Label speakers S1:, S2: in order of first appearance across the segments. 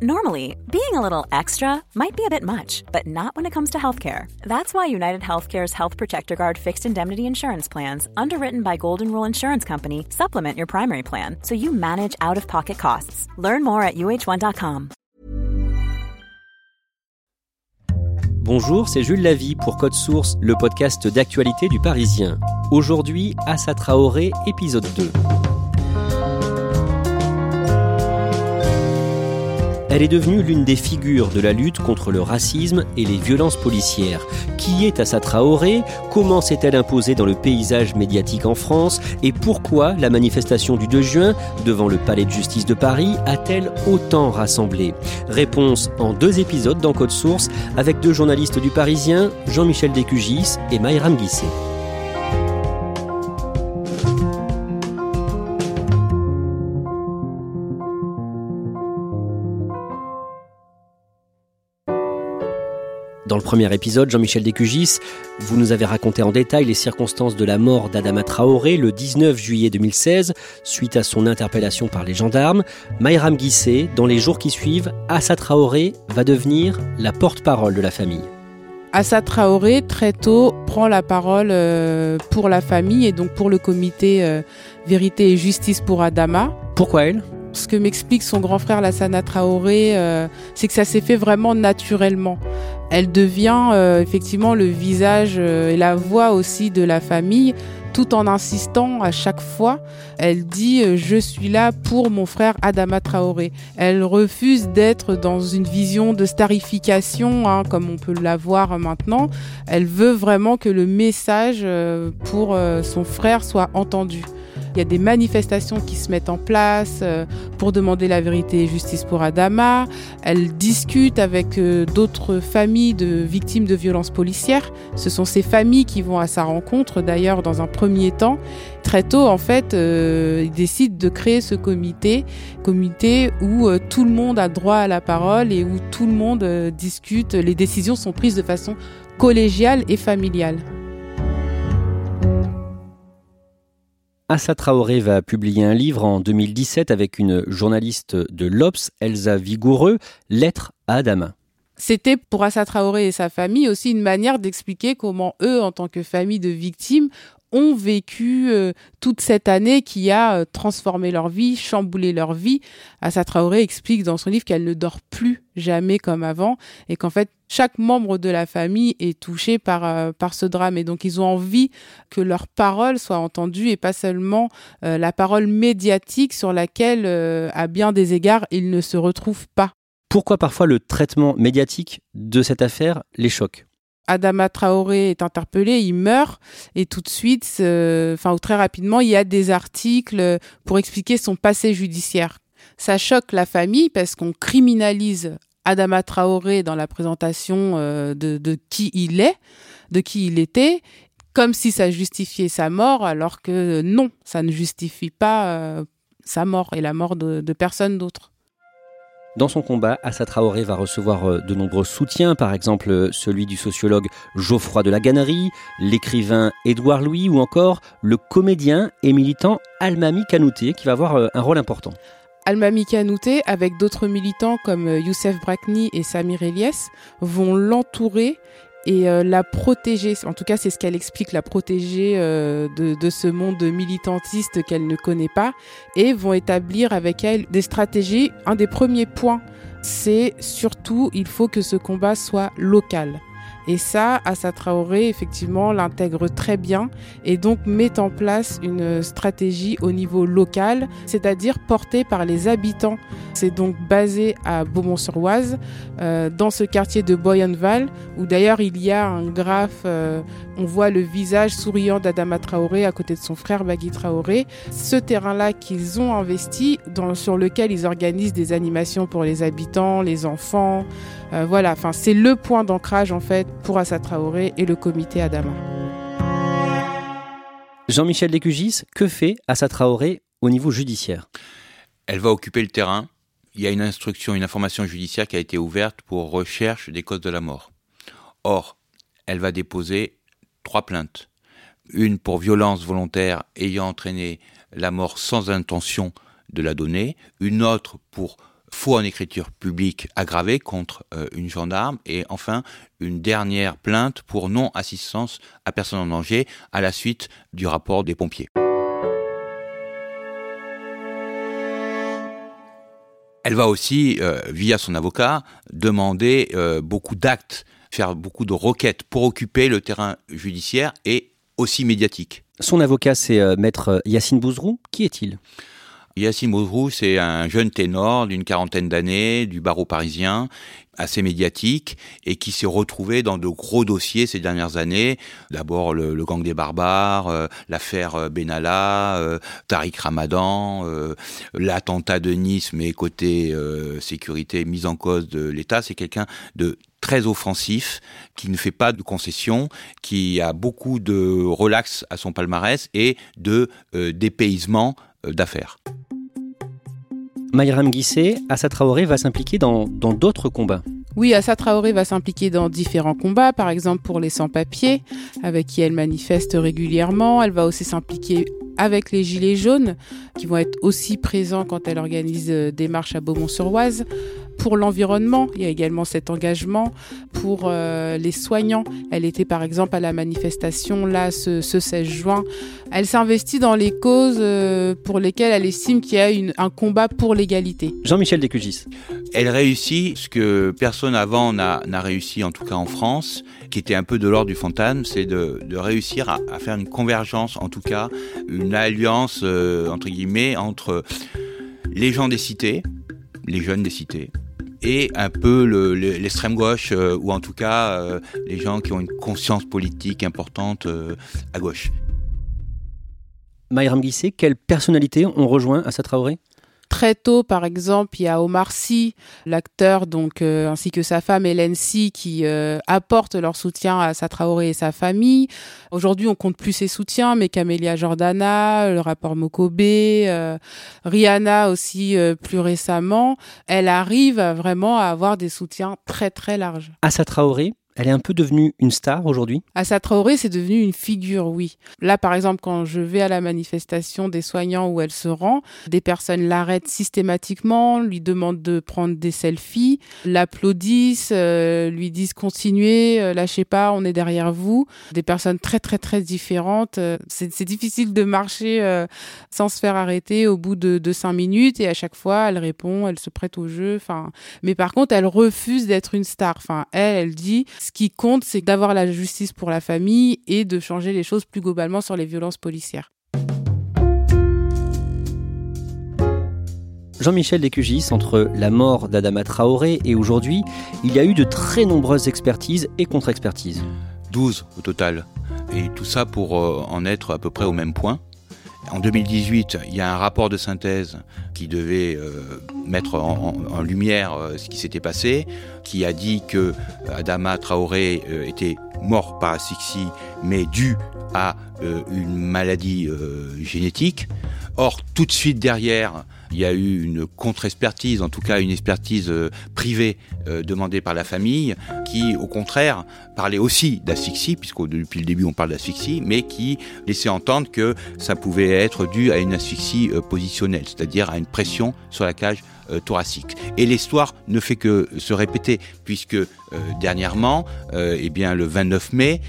S1: Normally, being a little extra might be a bit much, but not when it comes to healthcare. That's why United Healthcare's Health Protector Guard fixed indemnity insurance plans, underwritten by Golden Rule Insurance Company, supplement your primary plan so you manage out of pocket costs. Learn more at uh1.com.
S2: Bonjour, c'est Jules Lavie pour Code Source, le podcast d'actualité du Parisien. Aujourd'hui, Assa Traoré, épisode 2. Elle est devenue l'une des figures de la lutte contre le racisme et les violences policières. Qui est Assa Traoré? Comment s'est-elle imposée dans le paysage médiatique en France? Et pourquoi la manifestation du 2 juin devant le Palais de justice de Paris a-t-elle autant rassemblé? Réponse en deux épisodes dans Code Source avec deux journalistes du Parisien, Jean-Michel Descugis et Maïram Guisset. Dans le premier épisode, Jean-Michel Descugis, vous nous avez raconté en détail les circonstances de la mort d'Adama Traoré le 19 juillet 2016, suite à son interpellation par les gendarmes. Maïram Guissé, dans les jours qui suivent, Assa Traoré va devenir la porte-parole de la famille.
S3: Assa Traoré, très tôt, prend la parole euh, pour la famille et donc pour le comité euh, Vérité et Justice pour Adama.
S2: Pourquoi elle?
S3: Ce que m'explique son grand frère Lassana Traoré, euh, c'est que ça s'est fait vraiment naturellement. Elle devient euh, effectivement le visage euh, et la voix aussi de la famille, tout en insistant à chaque fois. Elle dit je suis là pour mon frère Adama Traoré. Elle refuse d'être dans une vision de starification, hein, comme on peut l'avoir maintenant. Elle veut vraiment que le message pour son frère soit entendu. Il y a des manifestations qui se mettent en place euh, pour demander la vérité et justice pour Adama. Elle discute avec euh, d'autres familles de victimes de violences policières. Ce sont ces familles qui vont à sa rencontre, d'ailleurs, dans un premier temps. Très tôt, en fait, euh, il décide de créer ce comité, comité où tout le monde a droit à la parole et où tout le monde discute. Les décisions sont prises de façon collégiale et familiale.
S2: Assa Traoré va publier un livre en 2017 avec une journaliste de l'Obs, Elsa Vigoureux, Lettre à Adama.
S3: C'était pour Assa Traoré et sa famille aussi une manière d'expliquer comment eux, en tant que famille de victimes, ont vécu euh, toute cette année qui a euh, transformé leur vie, chamboulé leur vie. Assa Traoré explique dans son livre qu'elle ne dort plus jamais comme avant et qu'en fait chaque membre de la famille est touché par euh, par ce drame et donc ils ont envie que leur parole soit entendue et pas seulement la parole médiatique sur laquelle à bien des égards ils ne se retrouvent pas.
S2: Pourquoi parfois le traitement médiatique de cette affaire les choque?
S3: Adama Traoré est interpellé, il meurt et tout de suite, enfin très rapidement, il y a des articles pour expliquer son passé judiciaire. Ça choque la famille parce qu'on criminalise Adama Traoré dans la présentation euh, de, qui il est, de qui il était, comme si ça justifiait sa mort, alors que non, ça ne justifie pas euh, sa mort et la mort de, de personne d'autre.
S2: Dans son combat, Assa Traoré va recevoir euh, de nombreux soutiens, par exemple euh, celui du sociologue Geoffroy de la Gannerie, l'écrivain Édouard Louis ou encore le comédien et militant Almami Kanouté qui va avoir euh, un rôle important.
S3: Almami Kanouté, avec d'autres militants comme Youssef Brakni et Samir Elias, vont l'entourer et euh, la protéger, en tout cas c'est ce qu'elle explique, la protéger euh, de, de, ce monde militantiste qu'elle ne connaît pas, et vont établir avec elle des stratégies. Un des premiers points, c'est surtout, il faut que ce combat soit local. Et ça, Assa Traoré, effectivement, l'intègre très bien et donc met en place une stratégie au niveau local, c'est-à-dire portée par les habitants. C'est donc basé à Beaumont-sur-Oise, euh, dans ce quartier de Boyenval, où d'ailleurs il y a un graphe, euh, on voit le visage souriant d'Adama Traoré à côté de son frère Bagui Traoré. Ce terrain-là qu'ils ont investi, sur lequel ils organisent des animations pour les habitants, les enfants. Euh, voilà, enfin c'est le point d'ancrage en fait pour Assa Traoré et le comité Adama.
S2: Jean-Michel Descugis, que fait Assa Traoré au niveau judiciaire?
S4: Elle va occuper le terrain. Il y a une instruction, une information judiciaire qui a été ouverte pour recherche des causes de la mort. Or, elle va déposer trois plaintes. Une pour violence volontaire ayant entraîné la mort sans intention de la donner, une autre pour faux en écriture publique aggravé contre euh, une gendarme et enfin une dernière plainte pour non-assistance à personne en danger à la suite du rapport des pompiers. Elle va aussi, euh, via son avocat, demander euh, beaucoup d'actes, faire beaucoup de requêtes pour occuper le terrain judiciaire et aussi médiatique.
S2: Son avocat, c'est maître Yacine Bouzrou. Qui est-il?
S4: Yacine Bouzrou, c'est un jeune ténor d'une quarantaine d'années, du barreau parisien, assez médiatique et qui s'est retrouvé dans de gros dossiers ces dernières années. D'abord le, gang des barbares, euh, l'affaire euh, Benalla, euh, Tariq Ramadan, l'attentat de Nice, mais côté sécurité mise en cause de l'État. C'est quelqu'un de très offensif, qui ne fait pas de concessions, qui a beaucoup de relax à son palmarès et de dépaysement d'affaires.
S2: Mayram Guissé, Assa Traoré va s'impliquer dans d'autres combats.
S3: Oui, Assa Traoré va s'impliquer dans différents combats, par exemple pour les sans-papiers, avec qui elle manifeste régulièrement. Elle va aussi s'impliquer avec les Gilets jaunes, qui vont être aussi présents quand elle organise euh, des marches à Beaumont-sur-Oise pour l'environnement. Il y a également cet engagement pour euh, les soignants. Elle était par exemple à la manifestation là ce, 16 juin. Elle s'investit dans les causes euh, pour lesquelles elle estime qu'il y a une, un combat pour l'égalité.
S2: Jean-Michel Descugis.
S4: Elle réussit ce que personne avant n'a réussi, en tout cas en France, qui était un peu de l'ordre du fantasme, c'est de, réussir à, faire une convergence, en tout cas une alliance, euh, entre guillemets, entre les gens des cités, les jeunes des cités, et un peu l'extrême gauche, euh, ou en tout cas euh, les gens qui ont une conscience politique importante euh, à gauche.
S2: Mayram Guissé, quelle personnalité ont rejoint Assa Traoré
S3: Très tôt, par exemple, il y a Omar Sy, l'acteur, donc euh, ainsi que sa femme Hélène Sy, qui euh, apportent leur soutien à sa Traoré et sa famille. Aujourd'hui, on compte plus ses soutiens, mais Camélia Jordana, le rapport Mokobé, euh, Rihanna aussi plus récemment, elle arrive vraiment à avoir des soutiens très très larges.
S2: Assa Traoré, elle est un peu devenue une star aujourd'hui
S3: Assa Traoré, c'est devenu une figure, oui. Là, par exemple, quand je vais à la manifestation des soignants où elle se rend, des personnes l'arrêtent systématiquement, lui demandent de prendre des selfies, l'applaudissent, euh, lui disent continuez, euh, lâchez pas, on est derrière vous. Des personnes très, très, très différentes. Euh, c'est difficile de marcher sans se faire arrêter au bout de, de, cinq minutes et à chaque fois, elle répond, elle se prête au jeu. Enfin, mais par contre, elle refuse d'être une star. Enfin, elle, elle dit ce qui compte, c'est d'avoir la justice pour la famille et de changer les choses plus globalement sur les violences policières.
S2: Jean-Michel Descugis, entre la mort d'Adama Traoré et aujourd'hui, il y a eu de très nombreuses expertises et contre-expertises.
S4: 12 au total. Et tout ça pour euh, en être à peu près au même point. En 2018, il y a un rapport de synthèse qui devait euh, mettre en, lumière euh, ce qui s'était passé, qui a dit que Adama Traoré euh, était mort par asphyxie, mais dû à une maladie génétique. Or, tout de suite derrière, il y a eu une contre-expertise, en tout cas une expertise euh, privée euh, demandée par la famille, qui au contraire parlait aussi d'asphyxie, puisque depuis le début on parle d'asphyxie, mais qui laissait entendre que ça pouvait être dû à une asphyxie euh, positionnelle, c'est-à-dire à une pression sur la cage thoracique. Et l'histoire ne fait que se répéter, puisque dernièrement, eh bien le 29 mai,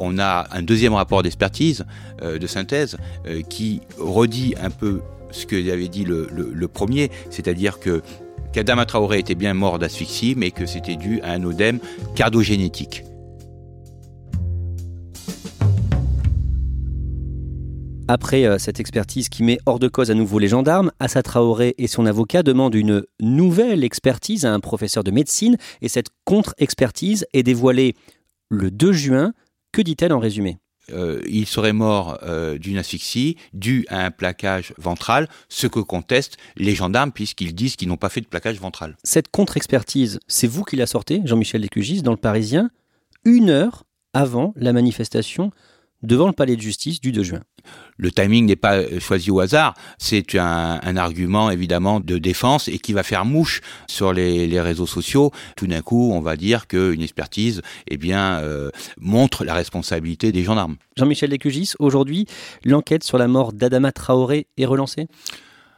S4: on a un deuxième rapport d'expertise, de synthèse, qui redit un peu ce que avait dit le, premier, c'est-à-dire que qu'Adama Traoré était bien mort d'asphyxie, mais que c'était dû à un odème cardogénétique.
S2: Après euh, cette expertise qui met hors de cause à nouveau les gendarmes, Assa Traoré et son avocat demandent une nouvelle expertise à un professeur de médecine et cette contre-expertise est dévoilée le 2 juin. Que dit-elle en résumé?
S4: Euh, il serait mort euh, d'une asphyxie due à un plaquage ventral, ce que contestent les gendarmes puisqu'ils disent qu'ils n'ont pas fait de plaquage ventral.
S2: Cette contre-expertise, c'est vous qui la sortez, Jean-Michel Descugis, dans le Parisien, une heure avant la manifestation devant le palais de justice du 2 juin.
S4: Le timing n'est pas choisi au hasard, c'est un, argument évidemment de défense et qui va faire mouche sur les, réseaux sociaux. Tout d'un coup, on va dire qu'une expertise eh bien, euh, montre la responsabilité des gendarmes.
S2: Jean-Michel Lécugis, aujourd'hui, l'enquête sur la mort d'Adama Traoré est relancée?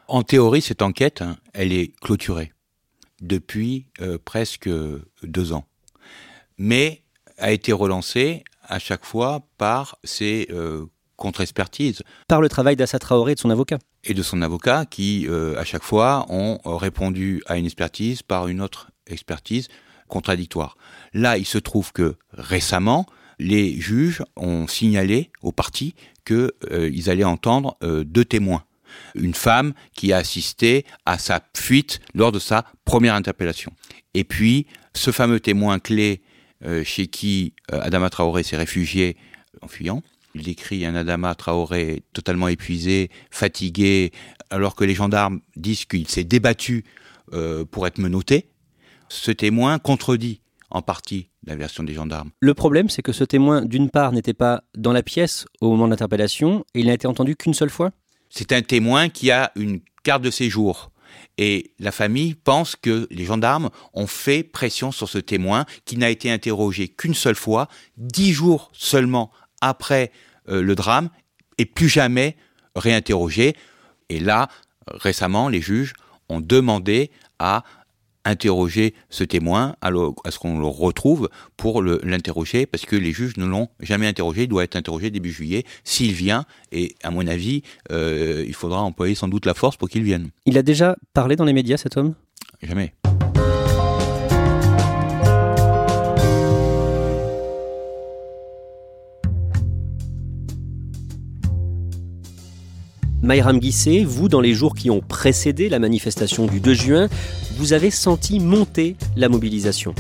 S4: En théorie, cette enquête, hein, elle est clôturée. depuis euh, presque deux ans. Mais a été relancé à chaque fois par ces euh, contre-expertises.
S2: Par le travail d'Assa Traoré et de son avocat.
S4: Et de son avocat qui, euh, à chaque fois, ont répondu à une expertise par une autre expertise contradictoire. Là, il se trouve que récemment, les juges ont signalé aux partis qu'ils euh, allaient entendre deux témoins. Une femme qui a assisté à sa fuite lors de sa première interpellation. Et puis, ce fameux témoin clé chez qui euh, Adama Traoré s'est réfugié en fuyant. Il décrit un Adama Traoré totalement épuisé, fatigué, alors que les gendarmes disent qu'il s'est débattu euh, pour être menotté. Ce témoin contredit en partie la version des gendarmes.
S2: Le problème, c'est que ce témoin, d'une part, n'était pas dans la pièce au moment de l'interpellation et il n'a été entendu qu'une seule fois?
S4: C'est un témoin qui a une carte de séjour. Et la famille pense que les gendarmes ont fait pression sur ce témoin qui n'a été interrogé qu'une seule fois, dix jours seulement après euh, le drame, et plus jamais réinterrogé. Et là, récemment, les juges ont demandé à interroger ce témoin, à, ce qu'on le retrouve pour l'interroger, parce que les juges ne l'ont jamais interrogé, il doit être interrogé début juillet, s'il vient, et à mon avis, euh, il faudra employer sans doute la force pour qu'il vienne.
S2: Il a déjà parlé dans les médias, cet homme?
S4: Jamais.
S2: Mayram Guissé, vous, dans les jours qui ont précédé la manifestation du 2 juin, vous avez senti monter la mobilisation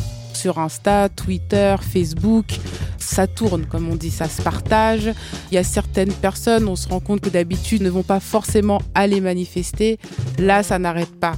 S3: sur Insta, Twitter, Facebook, ça tourne, comme on dit, ça se partage. Il y a certaines personnes, on se rend compte que d'habitude ne vont pas forcément aller manifester. Là, ça n'arrête pas.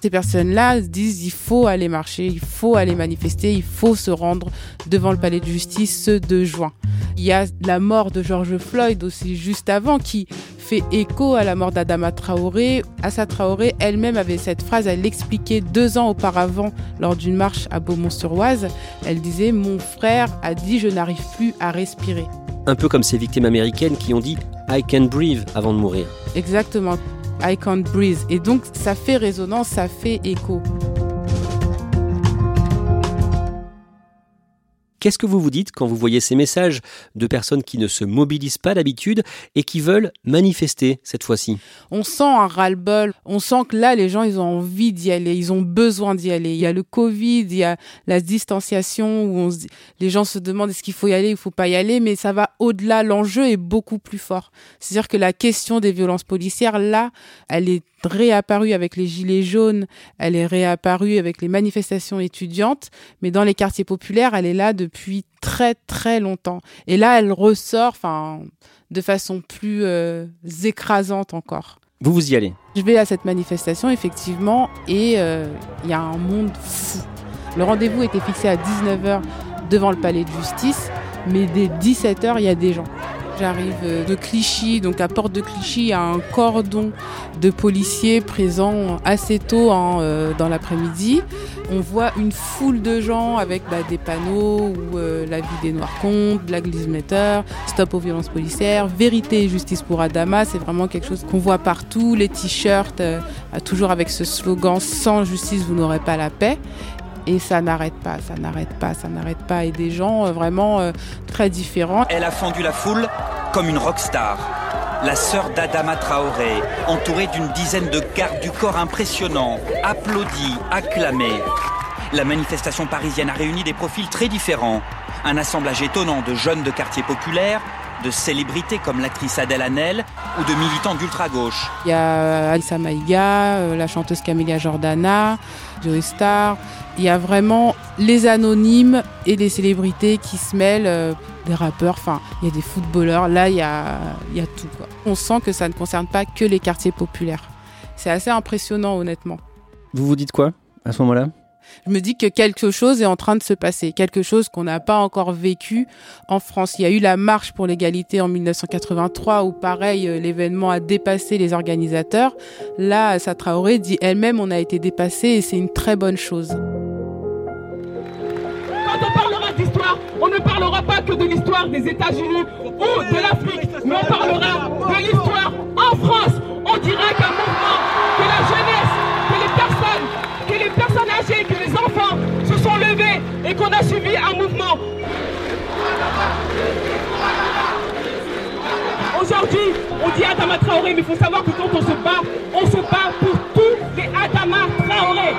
S3: Ces personnes-là disent il faut aller marcher, il faut aller manifester, il faut se rendre devant le palais de justice ce 2 juin. Il y a la mort de George Floyd aussi juste avant qui fait écho à la mort d'Adama Traoré. Assa Traoré elle-même avait cette phrase, elle l'expliquait deux ans auparavant lors d'une marche à Beaumont-sur-Oise. Elle disait Mon frère a dit je n'arrive plus à respirer.
S2: Un peu comme ces victimes américaines qui ont dit I can breathe avant de mourir.
S3: Exactement. I can't breathe. Et donc ça fait résonance, ça fait écho.
S2: Qu'est-ce que vous vous dites quand vous voyez ces messages de personnes qui ne se mobilisent pas d'habitude et qui veulent manifester cette fois-ci?
S3: On sent un ras-le-bol. On sent que là, les gens, ils ont envie d'y aller. Ils ont besoin d'y aller. Il y a le Covid, il y a la distanciation où on les gens se demandent est-ce qu'il faut y aller, il faut pas y aller, mais ça va au-delà. L'enjeu est beaucoup plus fort. C'est-à-dire que la question des violences policières, là, elle est réapparue avec les gilets jaunes, elle est réapparue avec les manifestations étudiantes, mais dans les quartiers populaires, elle est là depuis très très longtemps. Et là, elle ressort, enfin, de façon plus euh, écrasante encore.
S2: Vous vous y allez?
S3: Je vais à cette manifestation effectivement, et euh, il y a un monde fou. Le rendez-vous était fixé à 19h devant le palais de justice, mais dès 17h, il y a des gens. J'arrive euh, de Clichy, donc à Porte de Clichy, il y a un cordon de policiers présents assez tôt euh, dans l'après-midi. On voit une foule de gens avec bah, des panneaux où euh, la vie des Noirs compte, Black Lives Matter, Stop aux violences policières, Vérité et justice pour Adama. C'est vraiment quelque chose qu'on voit partout. Les t-shirts, toujours avec ce slogan Sans justice, vous n'aurez pas la paix. Et ça n'arrête pas, ça n'arrête pas, ça n'arrête pas. Et des gens euh, vraiment euh, très différents.
S5: Elle a fendu la foule comme une rockstar. La sœur d'Adama Traoré, entourée d'une dizaine de gardes du corps impressionnants, applaudie, acclamée. La manifestation parisienne a réuni des profils très différents. Un assemblage étonnant de jeunes de quartiers populaires, de célébrités comme l'actrice Adèle Hanel ou de militants d'ultra-gauche.
S3: Il y a Alissa Maïga, euh, la chanteuse Camélia Jordana, Joey Star. Il y a vraiment les anonymes et les célébrités qui se mêlent, euh, des rappeurs, enfin, il y a des footballeurs. Là, il y a, il y a tout. On sent que ça ne concerne pas que les quartiers populaires. C'est assez impressionnant, honnêtement.
S2: Vous vous dites quoi à ce moment-là?
S3: Je me dis que quelque chose est en train de se passer, quelque chose qu'on n'a pas encore vécu en France. Il y a eu la marche pour l'égalité en 1983 où pareil, euh, l'événement a dépassé les organisateurs. Là, Satraoré dit elle-même on a été dépassé et c'est une très bonne chose.
S6: Quand on parlera d'histoire, on ne parlera pas que de l'histoire des États-Unis ou de l'Afrique, mais on parlera de l'histoire en France. On dira qu'un mouvement, et qu'on a suivi un mouvement. Aujourd'hui, on dit Adama Traoré, mais il faut savoir que quand on se bat, on se bat pour tous les Adama Traoré.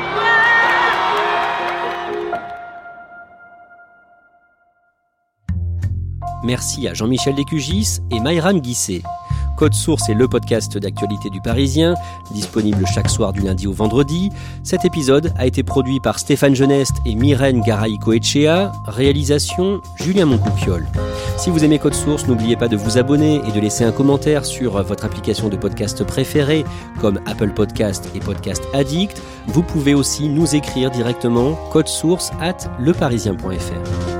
S2: Merci à Jean-Michel Descugis et Mayram Guisset. Code Source est le podcast d'actualité du Parisien, disponible chaque soir du lundi au vendredi. Cet épisode a été produit par Stéphane Geneste et Myrène Garay-Coetchea, réalisation Julien Moncoupiol. Si vous aimez Code Source, n'oubliez pas de vous abonner et de laisser un commentaire sur votre application de podcast préférée, comme Apple Podcast et Podcast Addict. Vous pouvez aussi nous écrire directement source at leparisien.fr.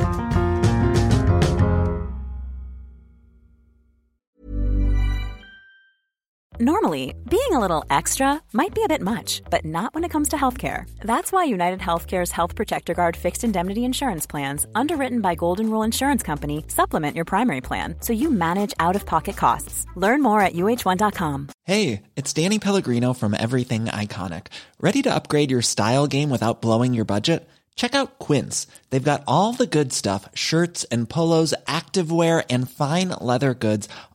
S1: Normally, being a little extra might be a bit much, but not when it comes to healthcare. That's why United Healthcare's Health Protector Guard fixed indemnity insurance plans, underwritten by Golden Rule Insurance Company, supplement your primary plan so you manage out of pocket costs. Learn more at uh1.com.
S7: Hey, it's Danny Pellegrino from Everything Iconic. Ready to upgrade your style game without blowing your budget? Check out Quince. They've got all the good stuff shirts and polos, activewear, and fine leather goods